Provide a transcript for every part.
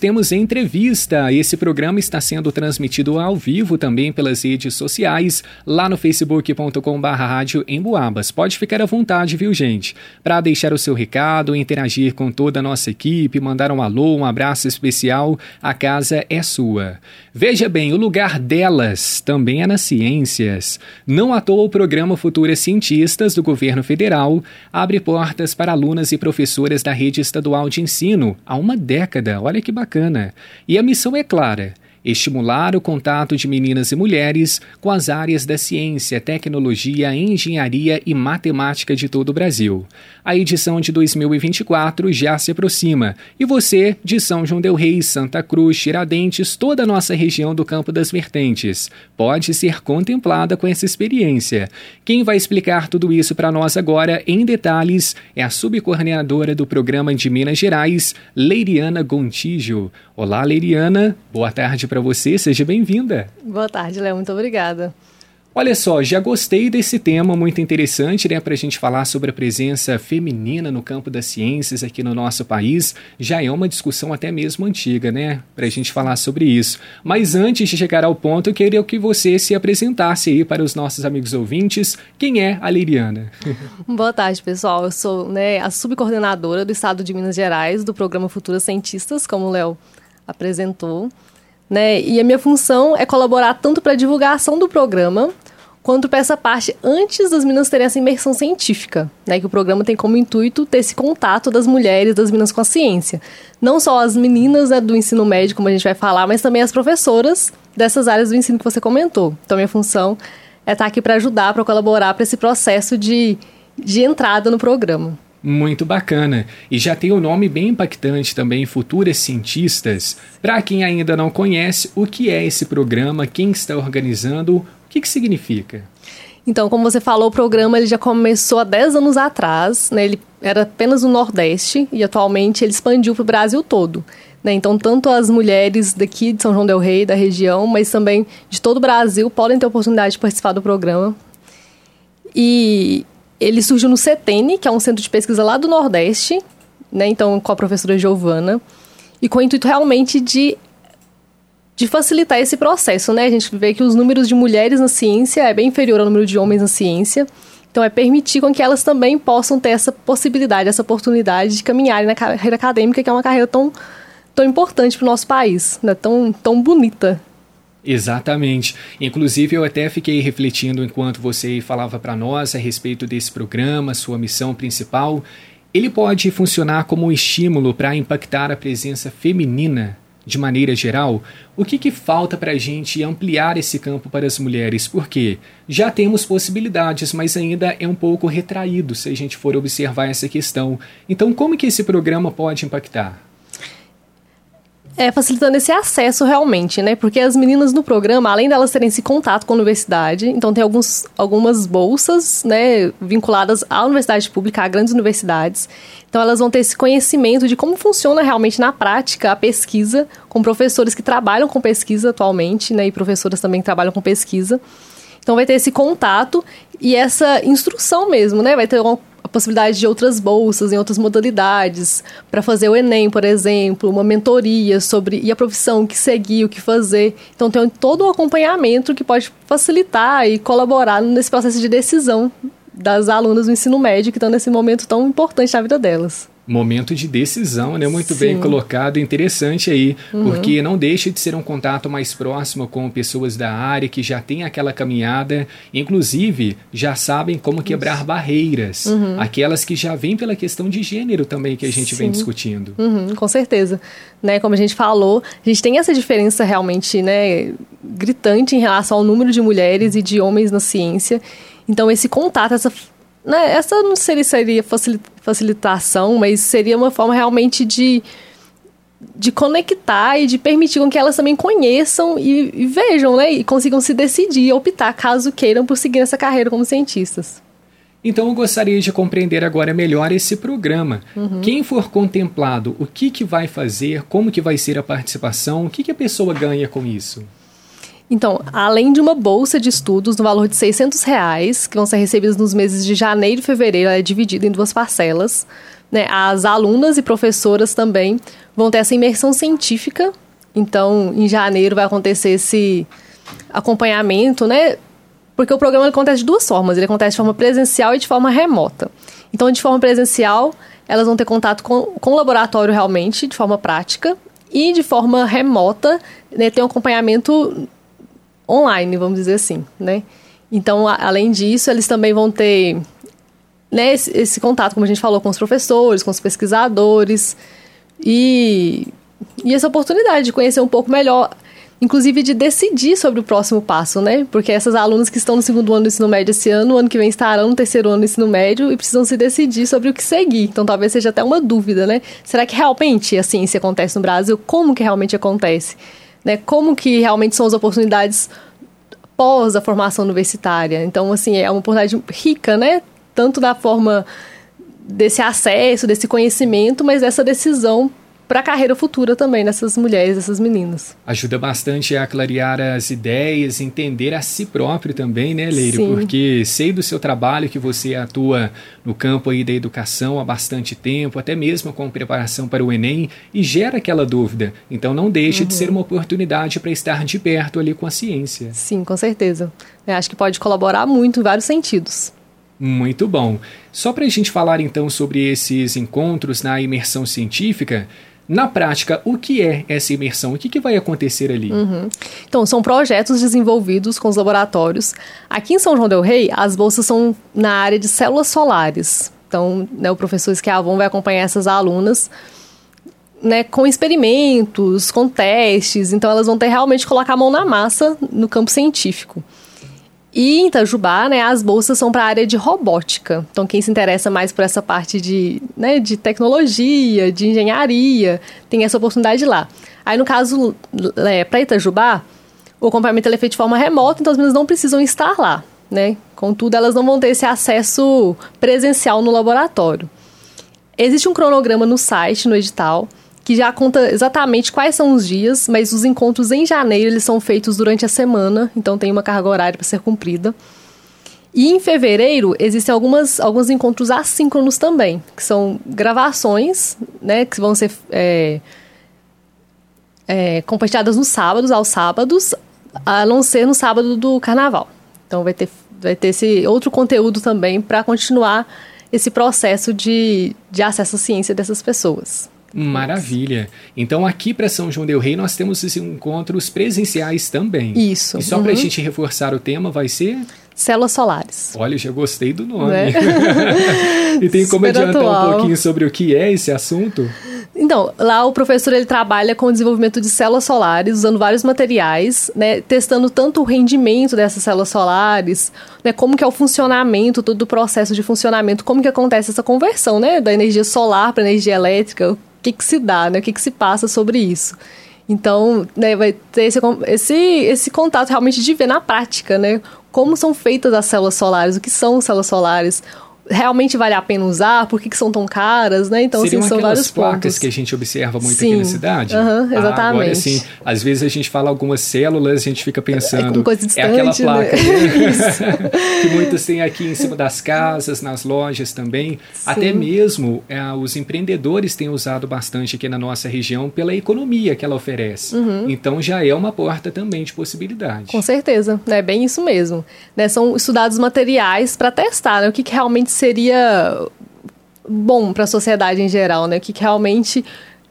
temos entrevista. Esse programa está sendo transmitido ao vivo também pelas redes sociais, lá no facebook.com.br rádio Emboabas. Pode ficar à vontade, viu, gente? Para deixar o seu recado, interagir com toda a nossa equipe, mandar um alô, um abraço especial, a casa é sua. Veja bem, o lugar delas também é nas ciências. Não à toa o programa Futuras Cientistas do Governo Federal abre portas para alunas e professoras da rede estadual de ensino há uma década. Olha que bacana. E a missão é clara: estimular o contato de meninas e mulheres com as áreas da ciência, tecnologia, engenharia e matemática de todo o Brasil. A edição de 2024 já se aproxima e você, de São João del Rei, Santa Cruz, Tiradentes, toda a nossa região do Campo das Vertentes, pode ser contemplada com essa experiência. Quem vai explicar tudo isso para nós agora em detalhes é a subcoordenadora do programa de Minas Gerais, Leiriana Gontijo. Olá, Leiriana. Boa tarde para você, seja bem-vinda. Boa tarde, Léo, muito obrigada. Olha só, já gostei desse tema muito interessante, né, para a gente falar sobre a presença feminina no campo das ciências aqui no nosso país. Já é uma discussão até mesmo antiga, né, para a gente falar sobre isso. Mas antes de chegar ao ponto, eu queria que você se apresentasse aí para os nossos amigos ouvintes. Quem é a Liriana? Boa tarde, pessoal. Eu sou né, a subcoordenadora do Estado de Minas Gerais do programa Futuras Cientistas, como o Léo apresentou. Né? E a minha função é colaborar tanto para a divulgação do programa, quanto para essa parte antes das meninas terem essa imersão científica, né? Que o programa tem como intuito ter esse contato das mulheres, das meninas com a ciência. Não só as meninas né, do ensino médio, como a gente vai falar, mas também as professoras dessas áreas do ensino que você comentou. Então, minha função é estar aqui para ajudar, para colaborar para esse processo de, de entrada no programa. Muito bacana. E já tem um nome bem impactante também, Futuras Cientistas. Para quem ainda não conhece, o que é esse programa, quem está organizando, o que, que significa? Então, como você falou, o programa ele já começou há 10 anos atrás, né? ele era apenas no Nordeste e atualmente ele expandiu para o Brasil todo. Né? Então, tanto as mulheres daqui de São João del Rei, da região, mas também de todo o Brasil, podem ter oportunidade de participar do programa. E ele surgiu no CETENE, que é um centro de pesquisa lá do Nordeste, né? Então, com a professora Giovana, e com o intuito realmente de de facilitar esse processo, né? A gente vê que os números de mulheres na ciência é bem inferior ao número de homens na ciência. Então, é permitir com que elas também possam ter essa possibilidade, essa oportunidade de caminharem na carreira acadêmica, que é uma carreira tão, tão importante para o nosso país, né? tão, tão bonita. Exatamente. Inclusive, eu até fiquei refletindo enquanto você falava para nós a respeito desse programa, sua missão principal. Ele pode funcionar como um estímulo para impactar a presença feminina de maneira geral? O que, que falta para a gente ampliar esse campo para as mulheres? Porque já temos possibilidades, mas ainda é um pouco retraído se a gente for observar essa questão. Então, como que esse programa pode impactar? É, facilitando esse acesso realmente, né? Porque as meninas no programa, além delas terem esse contato com a universidade, então tem alguns, algumas bolsas, né, vinculadas à universidade pública, a grandes universidades. Então elas vão ter esse conhecimento de como funciona realmente na prática a pesquisa, com professores que trabalham com pesquisa atualmente, né, e professoras também que trabalham com pesquisa. Então vai ter esse contato e essa instrução mesmo, né? Vai ter possibilidade de outras bolsas em outras modalidades, para fazer o Enem, por exemplo, uma mentoria sobre e a profissão que seguir, o que fazer. Então tem todo um acompanhamento que pode facilitar e colaborar nesse processo de decisão das alunas do ensino médio que estão nesse momento tão importante na vida delas momento de decisão, né? Muito Sim. bem colocado, interessante aí, uhum. porque não deixa de ser um contato mais próximo com pessoas da área que já têm aquela caminhada, inclusive já sabem como quebrar Isso. barreiras, uhum. aquelas que já vêm pela questão de gênero também que a gente Sim. vem discutindo. Uhum, com certeza, né? Como a gente falou, a gente tem essa diferença realmente, né, gritante em relação ao número de mulheres e de homens na ciência. Então esse contato, essa né, essa não seria, seria facilitação, mas seria uma forma realmente de, de conectar e de permitir com que elas também conheçam e, e vejam, né, e consigam se decidir e optar caso queiram por seguir essa carreira como cientistas. Então eu gostaria de compreender agora melhor esse programa. Uhum. Quem for contemplado, o que, que vai fazer, como que vai ser a participação, o que, que a pessoa ganha com isso? Então, além de uma bolsa de estudos no valor de 600 reais, que vão ser recebidos nos meses de janeiro e fevereiro, ela é dividida em duas parcelas. Né? As alunas e professoras também vão ter essa imersão científica. Então, em janeiro vai acontecer esse acompanhamento, né? Porque o programa acontece de duas formas. Ele acontece de forma presencial e de forma remota. Então, de forma presencial, elas vão ter contato com, com o laboratório realmente, de forma prática. E de forma remota, né, tem um acompanhamento online, vamos dizer assim, né? Então, a, além disso, eles também vão ter né, esse, esse, contato, como a gente falou, com os professores, com os pesquisadores e, e essa oportunidade de conhecer um pouco melhor, inclusive de decidir sobre o próximo passo, né? Porque essas alunas que estão no segundo ano do ensino médio esse ano, ano que vem estarão no terceiro ano do ensino médio e precisam se decidir sobre o que seguir. Então, talvez seja até uma dúvida, né? Será que realmente a ciência acontece no Brasil? Como que realmente acontece? Né? Como que realmente são as oportunidades pós a formação universitária. Então, assim, é uma oportunidade rica, né? Tanto da forma desse acesso, desse conhecimento, mas dessa decisão para a carreira futura também dessas mulheres, dessas meninas. Ajuda bastante a clarear as ideias, entender a si próprio também, né, Leire? Sim. Porque sei do seu trabalho que você atua no campo aí da educação há bastante tempo, até mesmo com preparação para o Enem, e gera aquela dúvida. Então não deixe uhum. de ser uma oportunidade para estar de perto ali com a ciência. Sim, com certeza. Eu acho que pode colaborar muito em vários sentidos. Muito bom. Só para a gente falar então sobre esses encontros na imersão científica, na prática, o que é essa imersão? O que, que vai acontecer ali? Uhum. Então, são projetos desenvolvidos com os laboratórios. Aqui em São João del Rei, as bolsas são na área de células solares. Então, né, o professor Esquiavon vai acompanhar essas alunas né, com experimentos, com testes. Então, elas vão ter realmente colocar a mão na massa no campo científico. E em Itajubá, né, as bolsas são para a área de robótica. Então, quem se interessa mais por essa parte de, né, de tecnologia, de engenharia, tem essa oportunidade lá. Aí, no caso, é, para Itajubá, o acompanhamento é feito de forma remota, então as meninas não precisam estar lá. Né? Contudo, elas não vão ter esse acesso presencial no laboratório. Existe um cronograma no site, no edital, que já conta exatamente quais são os dias, mas os encontros em janeiro eles são feitos durante a semana, então tem uma carga horária para ser cumprida. E em fevereiro existem algumas, alguns encontros assíncronos também, que são gravações, né, que vão ser é, é, compartilhadas nos sábados, aos sábados, a não ser no sábado do carnaval. Então vai ter, vai ter esse outro conteúdo também para continuar esse processo de, de acesso à ciência dessas pessoas. Maravilha. Então, aqui para São João Del Rei, nós temos esses encontros presenciais também. Isso. E só uhum. para a gente reforçar o tema, vai ser? Células solares. Olha, já gostei do nome. Né? e tem como Super adiantar atual. um pouquinho sobre o que é esse assunto? Então, lá o professor ele trabalha com o desenvolvimento de células solares, usando vários materiais, né, testando tanto o rendimento dessas células solares, né, como que é o funcionamento, todo o processo de funcionamento, como que acontece essa conversão, né, da energia solar para energia elétrica, que, que se dá, né? O que, que se passa sobre isso. Então, né, vai ter esse, esse, esse contato realmente de ver na prática, né? Como são feitas as células solares, o que são células solares, realmente vale a pena usar? Por que, que são tão caras, né? Então, Seriam assim, são vários placas pontos. que a gente observa muito Sim. aqui na cidade? Uhum, exatamente. Ah, agora, assim, às vezes a gente fala algumas células, a gente fica pensando... É, coisa distante, é aquela placa né? que muitos têm aqui em cima das casas, nas lojas também. Sim. Até mesmo é, os empreendedores têm usado bastante aqui na nossa região pela economia que ela oferece. Uhum. Então, já é uma porta também de possibilidade. Com certeza, é né? bem isso mesmo. Né? São estudados materiais para testar né? o que, que realmente seria bom para a sociedade em geral, né? Que, que realmente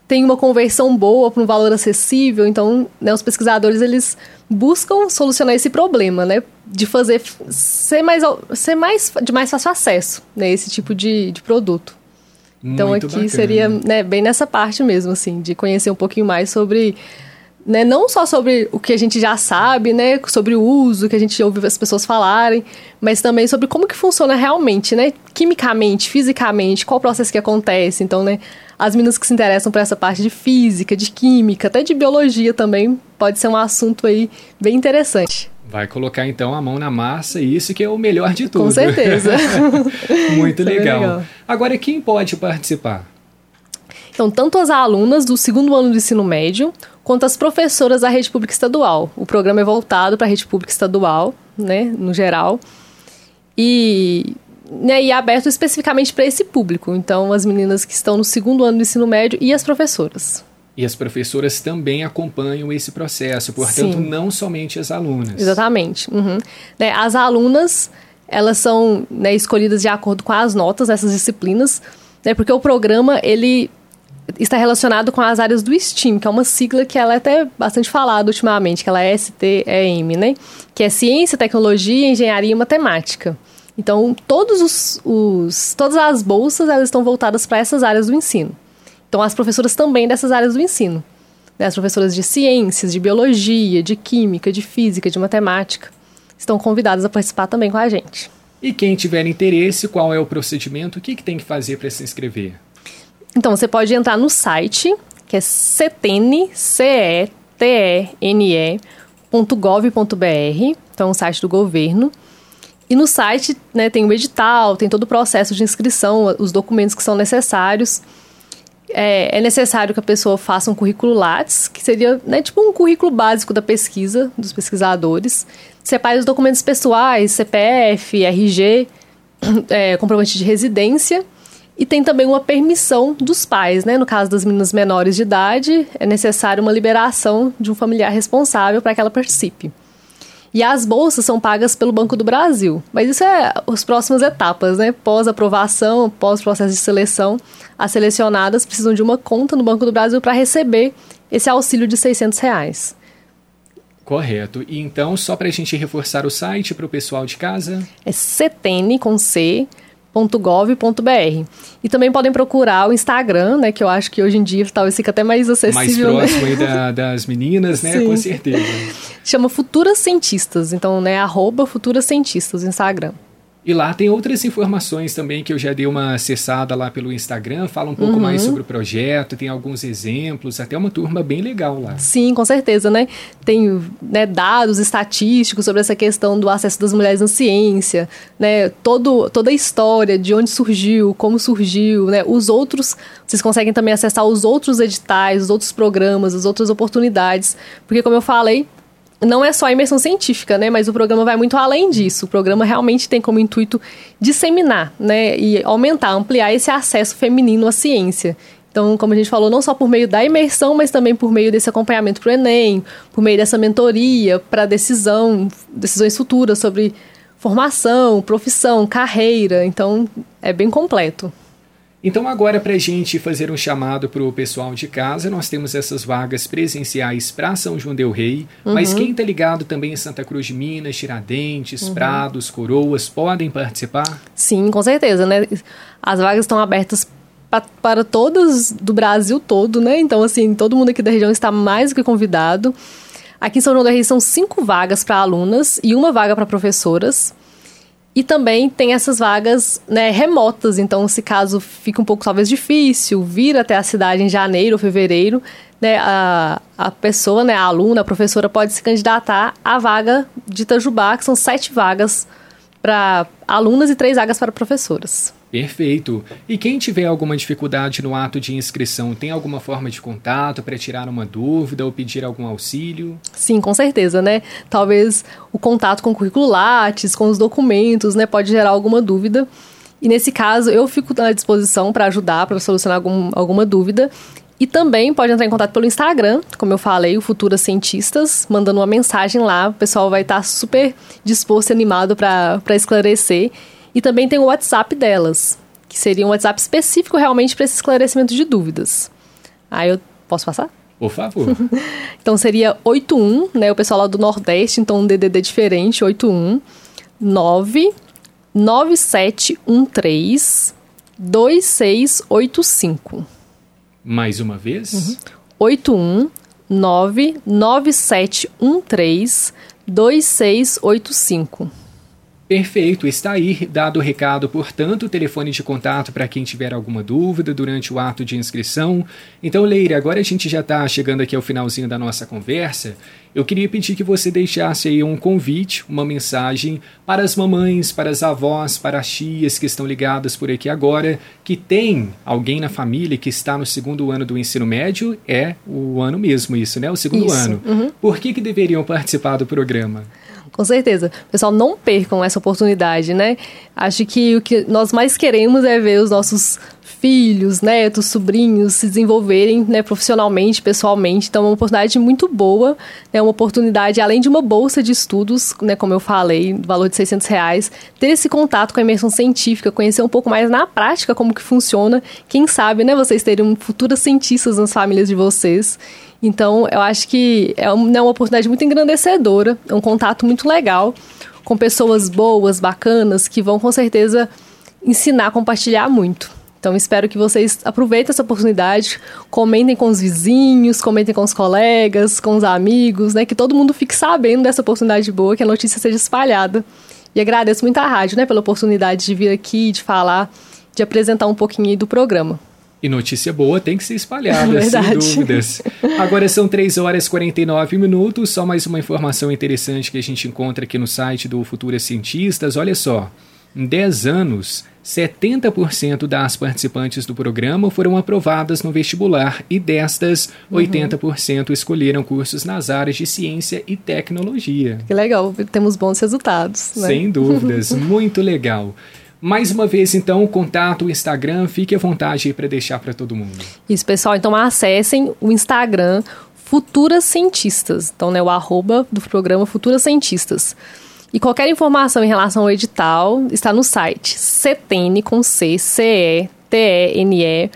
tem uma conversão boa para um valor acessível. Então, né, os pesquisadores eles buscam solucionar esse problema, né? De fazer ser mais, ser mais de mais fácil acesso, né? Esse tipo de, de produto. Então Muito aqui bacana. seria né, bem nessa parte mesmo, assim, de conhecer um pouquinho mais sobre né, não só sobre o que a gente já sabe, né, sobre o uso que a gente ouve as pessoas falarem, mas também sobre como que funciona realmente, né, quimicamente, fisicamente, qual o processo que acontece. Então, né, as meninas que se interessam por essa parte de física, de química, até de biologia também, pode ser um assunto aí bem interessante. Vai colocar então a mão na massa e isso que é o melhor de tudo. Com certeza. Muito legal. legal. Agora, quem pode participar? Então, tanto as alunas do segundo ano do ensino médio, quanto as professoras da rede pública estadual. O programa é voltado para a rede pública estadual, né, no geral, e, né, e é aberto especificamente para esse público. Então, as meninas que estão no segundo ano do ensino médio e as professoras. E as professoras também acompanham esse processo, portanto, Sim. não somente as alunas. Exatamente. Uhum. Né, as alunas, elas são né, escolhidas de acordo com as notas dessas disciplinas, né, porque o programa, ele está relacionado com as áreas do STEAM, que é uma sigla que ela é até bastante falada ultimamente, que ela é STEM, né? Que é Ciência, Tecnologia, Engenharia e Matemática. Então, todos os, os todas as bolsas elas estão voltadas para essas áreas do ensino. Então, as professoras também dessas áreas do ensino. Né? As professoras de ciências, de biologia, de química, de física, de matemática, estão convidadas a participar também com a gente. E quem tiver interesse, qual é o procedimento? O que, que tem que fazer para se inscrever? Então, você pode entrar no site, que é cetene, então é um site do governo. E no site né, tem o edital, tem todo o processo de inscrição, os documentos que são necessários é, é, necessário que a pessoa faça um currículo Lattes, que seria né, tipo um currículo básico da pesquisa, dos pesquisadores. Separe os documentos pessoais, CPF, RG, é, comprovante de residência. E tem também uma permissão dos pais, né? No caso das meninas menores de idade, é necessário uma liberação de um familiar responsável para que ela participe. E as bolsas são pagas pelo Banco do Brasil. Mas isso é as próximas etapas, né? Pós-aprovação, pós-processo de seleção, as selecionadas precisam de uma conta no Banco do Brasil para receber esse auxílio de 600 reais. Correto. E então, só para a gente reforçar o site para o pessoal de casa? É cetene, com C, .gov.br. E também podem procurar o Instagram, né, que eu acho que hoje em dia talvez fique até mais acessível. Mais próximo né? aí da, das meninas, né, Sim. com certeza. Chama Futuras Cientistas, então, né, arroba Futuras Cientistas, Instagram. E lá tem outras informações também que eu já dei uma acessada lá pelo Instagram, fala um pouco uhum. mais sobre o projeto, tem alguns exemplos, até uma turma bem legal lá. Sim, com certeza, né? Tem né, dados estatísticos sobre essa questão do acesso das mulheres na ciência, né? Todo, toda a história de onde surgiu, como surgiu, né? Os outros, vocês conseguem também acessar os outros editais, os outros programas, as outras oportunidades, porque como eu falei, não é só a imersão científica, né? Mas o programa vai muito além disso. O programa realmente tem como intuito disseminar, né? E aumentar, ampliar esse acesso feminino à ciência. Então, como a gente falou, não só por meio da imersão, mas também por meio desse acompanhamento para o Enem, por meio dessa mentoria para decisão, decisões futuras sobre formação, profissão, carreira. Então, é bem completo. Então, agora, para a gente fazer um chamado para o pessoal de casa, nós temos essas vagas presenciais para São João Del Rei, uhum. mas quem está ligado também em Santa Cruz de Minas, Tiradentes, uhum. Prados, Coroas, podem participar? Sim, com certeza, né? As vagas estão abertas pra, para todas do Brasil todo, né? Então, assim, todo mundo aqui da região está mais do que convidado. Aqui em São João del Rei são cinco vagas para alunas e uma vaga para professoras. E também tem essas vagas né, remotas, então se caso fica um pouco talvez difícil vir até a cidade em janeiro ou fevereiro, né, a, a pessoa, né, a aluna, a professora pode se candidatar à vaga de Itajubá, que são sete vagas para alunas e três vagas para professoras. Perfeito. E quem tiver alguma dificuldade no ato de inscrição, tem alguma forma de contato para tirar uma dúvida ou pedir algum auxílio? Sim, com certeza, né? Talvez o contato com o currículo Lattes, com os documentos, né, pode gerar alguma dúvida. E nesse caso, eu fico à disposição para ajudar, para solucionar algum, alguma dúvida. E também pode entrar em contato pelo Instagram, como eu falei, o Futuras Cientistas, mandando uma mensagem lá. O pessoal vai estar super disposto e animado para esclarecer. E também tem o WhatsApp delas, que seria um WhatsApp específico realmente para esse esclarecimento de dúvidas. Aí eu posso passar? Por favor. então seria 81, né? O pessoal lá do Nordeste, então um DDD diferente, 81 9 9713 2685. Mais uma vez? Uhum. 81 9 9713 2685. Perfeito, está aí dado o recado, portanto, o telefone de contato para quem tiver alguma dúvida durante o ato de inscrição. Então, Leire, agora a gente já está chegando aqui ao finalzinho da nossa conversa. Eu queria pedir que você deixasse aí um convite, uma mensagem para as mamães, para as avós, para as tias que estão ligadas por aqui agora, que tem alguém na família que está no segundo ano do ensino médio, é o ano mesmo isso, né? O segundo isso. ano. Uhum. Por que, que deveriam participar do programa? Com certeza. Pessoal, não percam essa oportunidade, né? Acho que o que nós mais queremos é ver os nossos filhos, netos, sobrinhos se desenvolverem né, profissionalmente, pessoalmente. Então, é uma oportunidade muito boa, né, uma oportunidade, além de uma bolsa de estudos, né, como eu falei, valor de 600 reais, ter esse contato com a imersão científica, conhecer um pouco mais na prática como que funciona. Quem sabe, né, vocês terem futuras cientistas nas famílias de vocês. Então, eu acho que é uma, é uma oportunidade muito engrandecedora, é um contato muito legal com pessoas boas, bacanas, que vão com certeza ensinar, compartilhar muito. Então, espero que vocês aproveitem essa oportunidade, comentem com os vizinhos, comentem com os colegas, com os amigos, né? Que todo mundo fique sabendo dessa oportunidade boa, que a notícia seja espalhada. E agradeço muito à rádio, né, pela oportunidade de vir aqui, de falar, de apresentar um pouquinho do programa. E notícia boa tem que ser espalhada, sem dúvidas. Agora são 3 horas e 49 minutos. Só mais uma informação interessante que a gente encontra aqui no site do Futuras Cientistas. Olha só, em 10 anos, 70% das participantes do programa foram aprovadas no vestibular e destas, uhum. 80% escolheram cursos nas áreas de ciência e tecnologia. Que legal, temos bons resultados. Né? Sem dúvidas, muito legal. Mais uma vez, então, contato, o Instagram, fique à vontade para deixar para todo mundo. Isso, pessoal, então acessem o Instagram Futuras Cientistas. Então, né, o arroba do programa Futuras Cientistas. E qualquer informação em relação ao edital está no site cetene com C, C E T E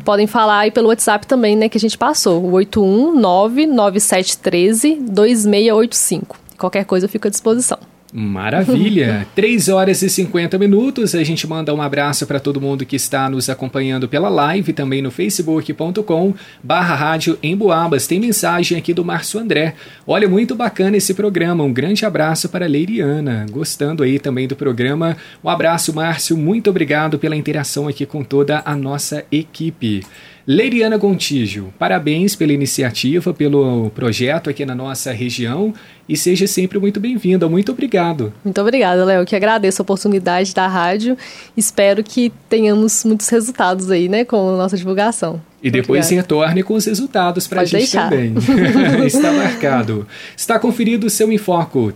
podem falar aí pelo WhatsApp também, né, que a gente passou, o 81997132685. Qualquer coisa eu fico à disposição. Maravilha! 3 horas e 50 minutos. A gente manda um abraço para todo mundo que está nos acompanhando pela live, também no facebook.com barra rádio em Boabas. Tem mensagem aqui do Márcio André. Olha, muito bacana esse programa. Um grande abraço para a Leiriana. Gostando aí também do programa. Um abraço, Márcio. Muito obrigado pela interação aqui com toda a nossa equipe. Leiriana Gontijo, parabéns pela iniciativa, pelo projeto aqui na nossa região e seja sempre muito bem-vinda. Muito obrigado. Muito obrigada, Léo. Que agradeço a oportunidade da rádio. Espero que tenhamos muitos resultados aí, né, com a nossa divulgação. E depois obrigada. retorne com os resultados para a gente deixar. também. Está marcado. Está conferido o seu Infoco.